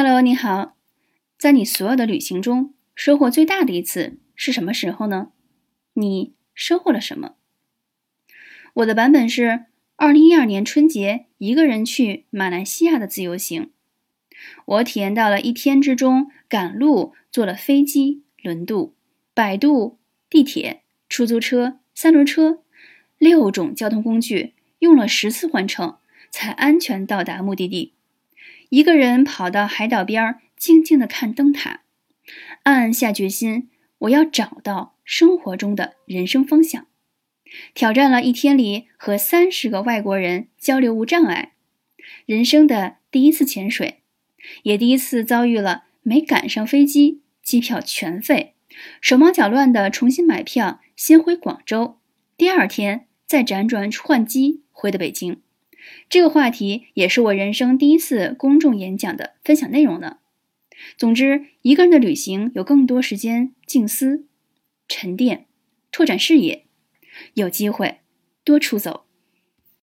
Hello，你好。在你所有的旅行中，收获最大的一次是什么时候呢？你收获了什么？我的版本是二零一二年春节一个人去马来西亚的自由行。我体验到了一天之中赶路，坐了飞机、轮渡、摆渡、地铁、出租车、三轮车六种交通工具，用了十次换乘才安全到达目的地。一个人跑到海岛边儿，静静的看灯塔，暗暗下决心，我要找到生活中的人生方向。挑战了一天里和三十个外国人交流无障碍，人生的第一次潜水，也第一次遭遇了没赶上飞机，机票全废，手忙脚乱的重新买票，先回广州，第二天再辗转换机回的北京。这个话题也是我人生第一次公众演讲的分享内容呢。总之，一个人的旅行有更多时间静思、沉淀、拓展视野，有机会多出走。